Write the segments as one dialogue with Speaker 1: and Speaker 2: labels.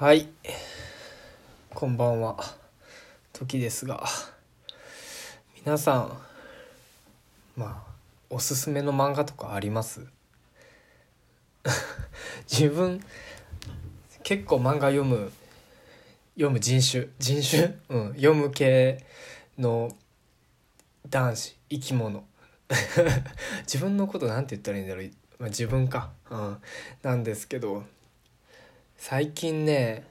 Speaker 1: はい。こんばんは。時ですが皆さんまあおすすめの漫画とかあります？自分結構漫画読む読む人種人種？うん読む系の男子生き物。自分のことなんて言ったらいいんだろう、まあ、自分か、うん、なんですけど最近ね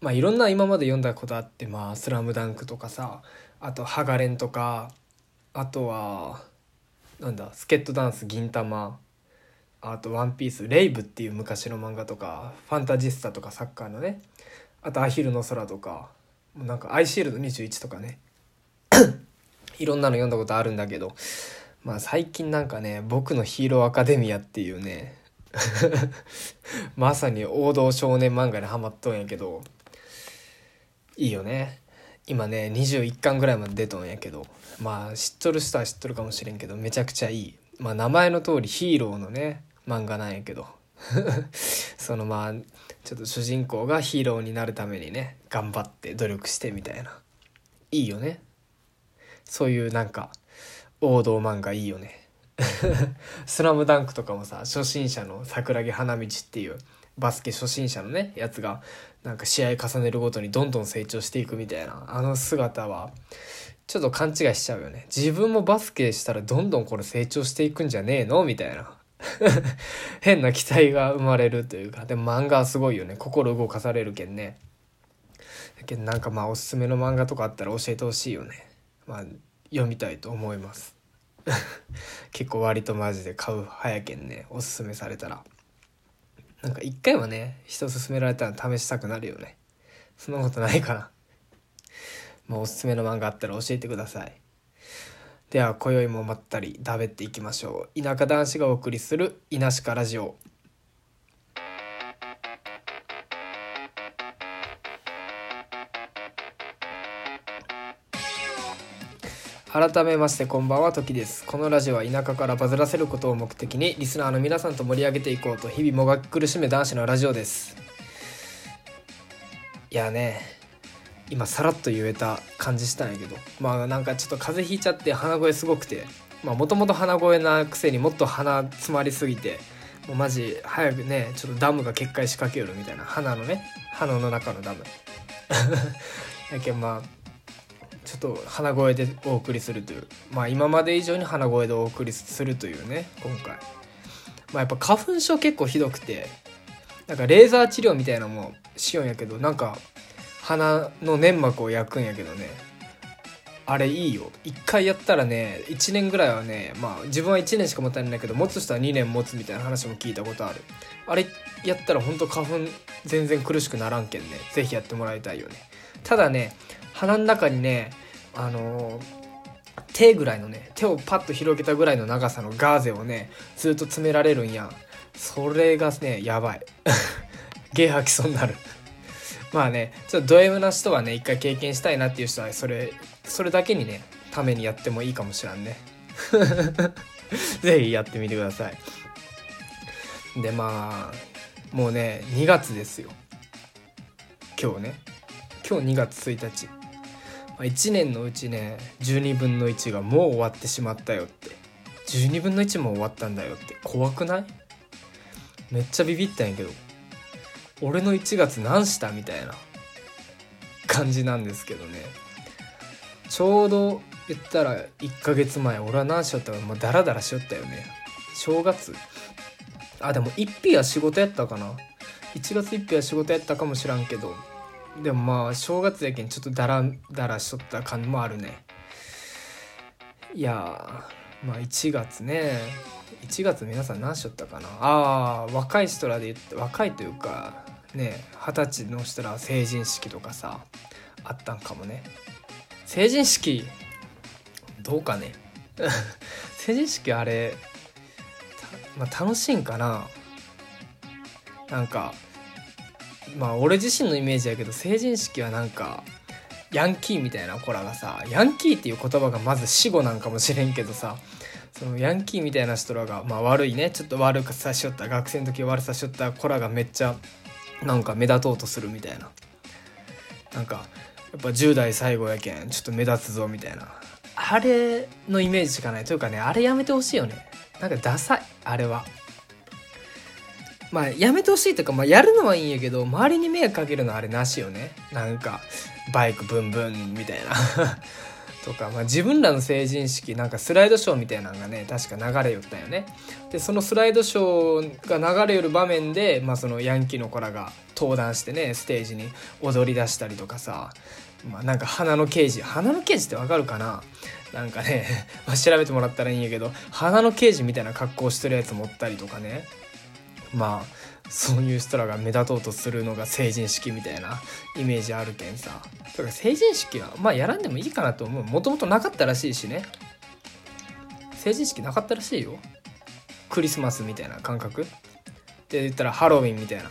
Speaker 1: まあいろんな今まで読んだことあってまあ「スラムダンクとかさあと「ハガレン」とかあとはなんだ「スケットダンス銀魂」あと「ワンピースレイブっていう昔の漫画とか「ファンタジスタ」とかサッカーのねあと「アヒルの空」とかなんか「アイシールド21」とかね いろんなの読んだことあるんだけどまあ最近なんかね「僕のヒーローアカデミア」っていうね まさに王道少年漫画にハマっとんやけど。いいよね。今ね21巻ぐらいまで出とんやけど。まあ知っとる人は知っとるかもしれんけどめちゃくちゃいい。まあ名前の通りヒーローのね漫画なんやけど。そのまあちょっと主人公がヒーローになるためにね頑張って努力してみたいな。いいよね。そういうなんか王道漫画いいよね。スラムダンクとかもさ初心者の桜木花道っていうバスケ初心者のねやつがなんか試合重ねるごとにどんどん成長していくみたいな。あの姿はちょっと勘違いしちゃうよね。自分もバスケしたらどんどんこれ成長していくんじゃねえのみたいな。変な期待が生まれるというか。でも漫画はすごいよね。心動かされるけんね。だけどなんかまあおすすめの漫画とかあったら教えてほしいよね。まあ読みたいと思います。結構割とマジで買う早けんねおすすめされたら。なんか一回はね人勧められたら試したくなるよね。そんなことないかな。もうおすすめの漫画あったら教えてください。では今宵もまったり食べていきましょう。田舎男子がお送りする「稲しかラジオ」改めましてこんばんは時です。このラジオは田舎からバズらせることを目的にリスナーの皆さんと盛り上げていこうと日々もがき苦しめ男子のラジオです。いやね今さらっと言えた感じしたんやけど。まあなんかちょっと風邪ひいちゃって鼻声すごくてまあもともと鼻声なくせにもっと鼻詰まりすぎてもうマジ早くねちょっとダムが決壊しかけよるみたいな。鼻のね鼻の中のダム。やけんまあちょっと鼻声でお送りするというまあ今まで以上に鼻声でお送りするというね今回。まあやっぱ花粉症結構ひどくてなんかレーザー治療みたいなのもしようんやけどなんか鼻の粘膜を焼くんやけどねあれいいよ。一回やったらね1年ぐらいはねまあ自分は1年しか持たないんだけど持つ人は2年持つみたいな話も聞いたことある。あれやったらほんと花粉全然苦しくならんけんね。是非やってもらいたいよね。ただね鼻の中にねあの手ぐらいのね手をパッと広げたぐらいの長さのガーゼをねずっと詰められるんや。それがねやばい。ゲー吐きそうになる。まあねちょっとド M な人はね一回経験したいなっていう人はそれそれだけにねためにやってもいいかもしらんね。是非やってみてください。でまあもうね2月ですよ。今日ね。今日2月1日。1年のうちね12分の1がもう終わってしまったよって。12分の1も終わったんだよって。怖くない？めっちゃビビったんやけど。俺の1月何した？みたいな。感じなんですけどね。ちょうど言ったら1ヶ月前俺は何しよったかもうダラダラしよったよね。正月。あでも1日は仕事やったかな。1月1日は仕事やったかもしらんけど。でもまあ正月やけんちょっとダラダラしとった感もあるね。いやまあ1月ね。1月皆さん何しとったかな。ああ若い人らで言って若いというかね二十歳の人ら成人式とかさあったんかもね。成人式どうかね。成人式あれまあ、楽しいんかな。なんかまあ俺自身のイメージやけど成人式はなんかヤンキーみたいな子らがさヤンキーっていう言葉がまず死語なんかもしれんけどさそのヤンキーみたいな人らが、まあ、悪いねちょっと悪くさしよった学生の時悪さしよった子らがめっちゃなんか目立とうとするみたいな。なんかやっぱ10代最後やけんちょっと目立つぞみたいな。あれのイメージしかない。というかねあれやめてほしいよね。なんかダサいあれは。まあやめてほしいというか、まあ、やるのはいいんやけど周りに迷惑かけるのはあれなしよね。なんかバイクブンブンみたいな。とか、まあ、自分らの成人式なんかスライドショーみたいなのがね確か流れよったよね。でそのスライドショーが流れよる場面で、まあ、そのヤンキーの子らが登壇してねステージに踊り出したりとかさ、まあ、なんか花の刑事花の刑事ってわかるかな？なんかね、調べてもらったらいいんやけど花の刑事みたいな格好してるやつ持ったりとかね。まあそういう人らが目立とうとするのが成人式みたいなイメージあるけんさ。だから成人式はまあやらんでもいいかなと思う。もともとなかったらしいしね。成人式なかったらしいよ。クリスマスみたいな感覚。で言ったらハロウィンみたいな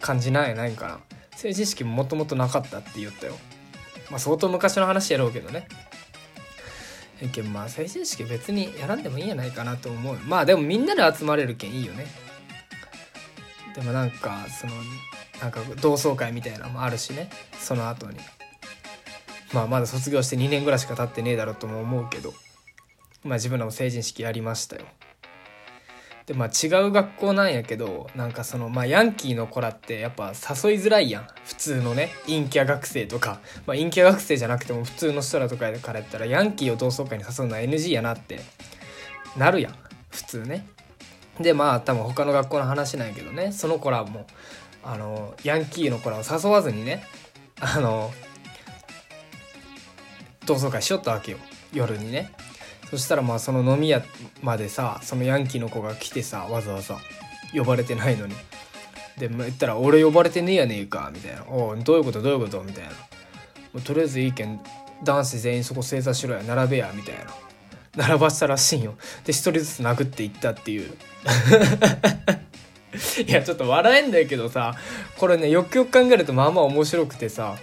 Speaker 1: 感じなんやないんかな。成人式ももともとなかったって言ったよ。まあ相当昔の話やろうけどね。えけんまあ成人式別にやらんでもいいんやないかなと思う。まあでもみんなで集まれるけんいいよね。でもなんかそのなんか同窓会みたいなのもあるしねその後に。まあまだ卒業して2年ぐらいしか経ってねえだろうとも思うけどまあ自分らも成人式やりましたよ。でまあ違う学校なんやけどなんかそのまあヤンキーの子らってやっぱ誘いづらいやん。普通のね陰キャ学生とか、まあ、陰キャ学生じゃなくても普通の人らとかからやったらヤンキーを同窓会に誘うのは NG やなってなるやん。普通ね。でまあ多分他の学校の話なんやけどね。その子らもあのヤンキーの子らを誘わずにねあの同窓会しよったわけよ。夜にね。そしたらまあその飲み屋までさそのヤンキーの子が来てさわざわざ呼ばれてないのに。で言ったら「俺呼ばれてねえやねえか」みたいな「おどういうことどういうこと?」みたいな。とりあえずいいけん男子全員そこ正座しろや並べやみたいな。並ばしたらしいんよ。で一人ずつ殴っていったっていう。いやちょっと笑えんだけどさこれねよくよく考えるとまあまあ面白くてさ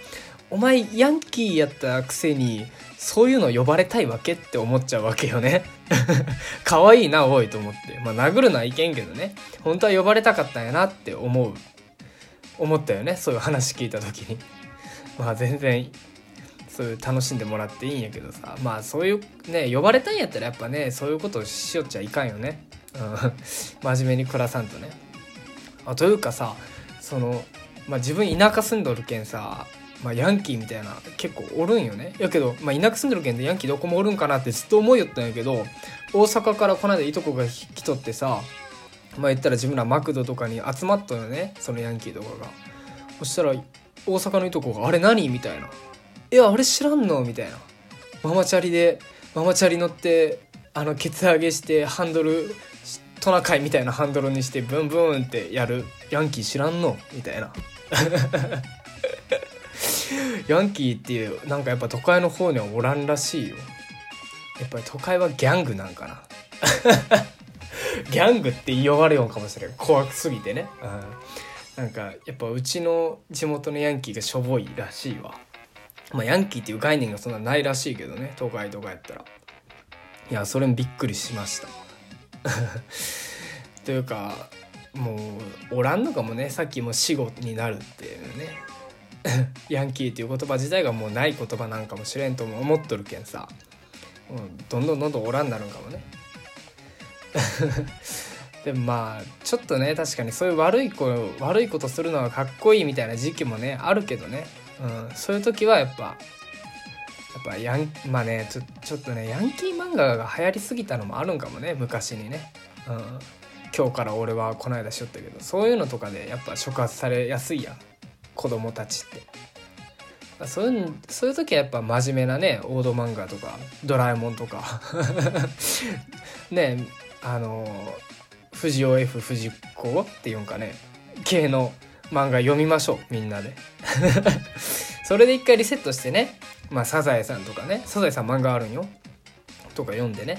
Speaker 1: お前ヤンキーやったくせにそういうの呼ばれたいわけって思っちゃうわけよね。可愛いなおいと思って。まあ殴るのはいけんけどね。本当は呼ばれたかったんやなって思う。思ったよねそういう話聞いた時に。まあ全然そういう楽しんでもらっていいんやけどさ。まあそういうね呼ばれたんやったらやっぱねそういうことをしよっちゃいかんよね。うん。真面目に暮らさんとね。あというかさその、まあ、自分田舎住んどるけんさまあ、ヤンキーみたいな結構おるんよね。やけど、まあ、田舎住んでるけんでヤンキーどこもおるんかなってずっと思いよったんやけど大阪からこの間いとこが来とってさまあ言ったら自分らマクドとかに集まったよねそのヤンキーとかが。そしたら大阪のいとこが「あれ何?」みたいな「いやあれ知らんの?」みたいな。ママチャリでママチャリ乗ってあのケツ上げしてハンドルトナカイみたいなハンドルにしてブンブンってやる。ヤンキー知らんの？みたいな。ヤンキーっていうなんかやっぱ都会の方にはおらんらしいよ。やっぱり都会はギャングなんかな。ギャングって言い終われようかもしれん。怖すぎてね、うん、なんかやっぱうちの地元のヤンキーがしょぼいらしいわ。まあヤンキーっていう概念がそんなないらしいけどね。都会とかやったら。いやそれにびっくりしました。というかもうおらんのかもね。さっきも死後になるっていうね。ヤンキーっていう言葉自体がもうない言葉なんかもしれんとも思っとるけんさ、う、どんどんどんどんおらんなるんかもね。でもまあちょっとね確かにそういう悪い子悪いことするのがかっこいいみたいな時期もねあるけどね、うん、そういう時はやっぱやっぱヤンまあねちょちょっとねヤンキー漫画が流行りすぎたのもあるんかもね昔にね、うん、今日から俺はこの間しよったけどそういうのとかでやっぱ触発されやすいやん。子供たちって。そういうそういう時はやっぱ真面目なね王道漫画とか「ドラえもん」とか。ねあの藤尾 F 藤子っていうんかね系の漫画読みましょうみんなで。それで一回リセットしてねまあサザエさんとかねサザエさん漫画あるんよ。とか読んでね。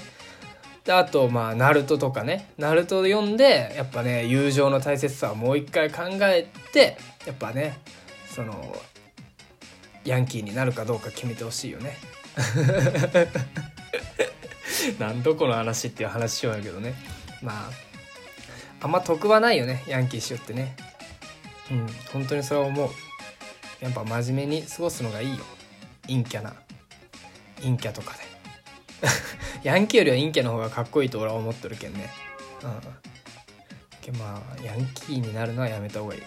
Speaker 1: であとまあナルトとかね。ナルト読んでやっぱね友情の大切さをもう一回考えてやっぱねそのヤンキーになるかどうか決めてほしいよね。なんどこの話っていう話しようやけどね。まああんま得はないよねヤンキーしようってね。うん本当にそれは思う。やっぱ真面目に過ごすのがいいよ。陰キャな。陰キャとかで。ヤンキーよりは陰キャの方がかっこいいと俺は思ってるけんね。うん。まあヤンキーになるのはやめた方がいい。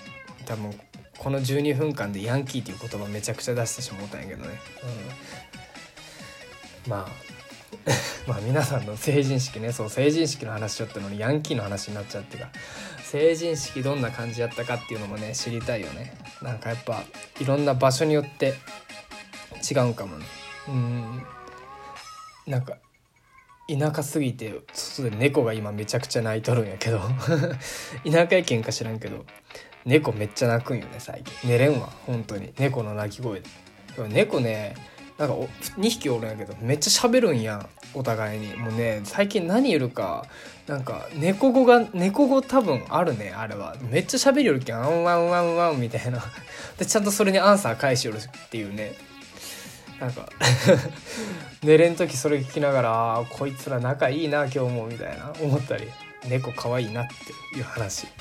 Speaker 1: 多分この12分間でヤンキーっていう言葉めちゃくちゃ出してしもうたんやけどね、うん、まあ まあ皆さんの成人式ね。そう成人式の話しよったのにヤンキーの話になっちゃってか成人式どんな感じやったかっていうのもね知りたいよね。なんかやっぱいろんな場所によって違うんかもね。うん。なんか田舎すぎて外で猫が今めちゃくちゃ泣いとるんやけど。田舎やけんか知らんけど猫めっちゃ泣くんよね最近。寝れんわ本当に。猫の鳴き声で。猫ねなんか2匹おるんやけどめっちゃ喋るんやお互いに。もうね最近何言るかなんか猫語が猫語多分あるねあれは。めっちゃ喋りよるけんあんワンワンワンみたいな。でちゃんとそれにアンサー返しよるっていうね。なんか 寝れん時それ聞きながらこいつら仲いいな今日もみたいな。思ったり。猫可愛いなっていう話。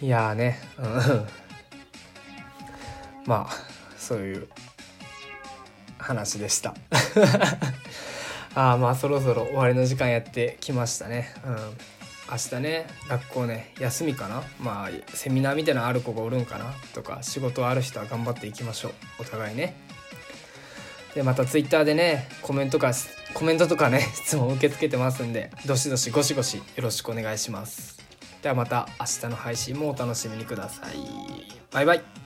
Speaker 1: いやね。うん。まあ。そういう話でした。ああまあそろそろ終わりの時間やってきましたね。うん。明日ね学校ね休みかな。まあセミナーみたいなのある子がおるんかなとか仕事ある人は頑張っていきましょう。お互いね。でまたツイッターでねコメントかコメントとかね 質問受け付けてますんでどしどしゴシゴシよろしくお願いします。ではまた明日の配信もお楽しみにください。バイバイ。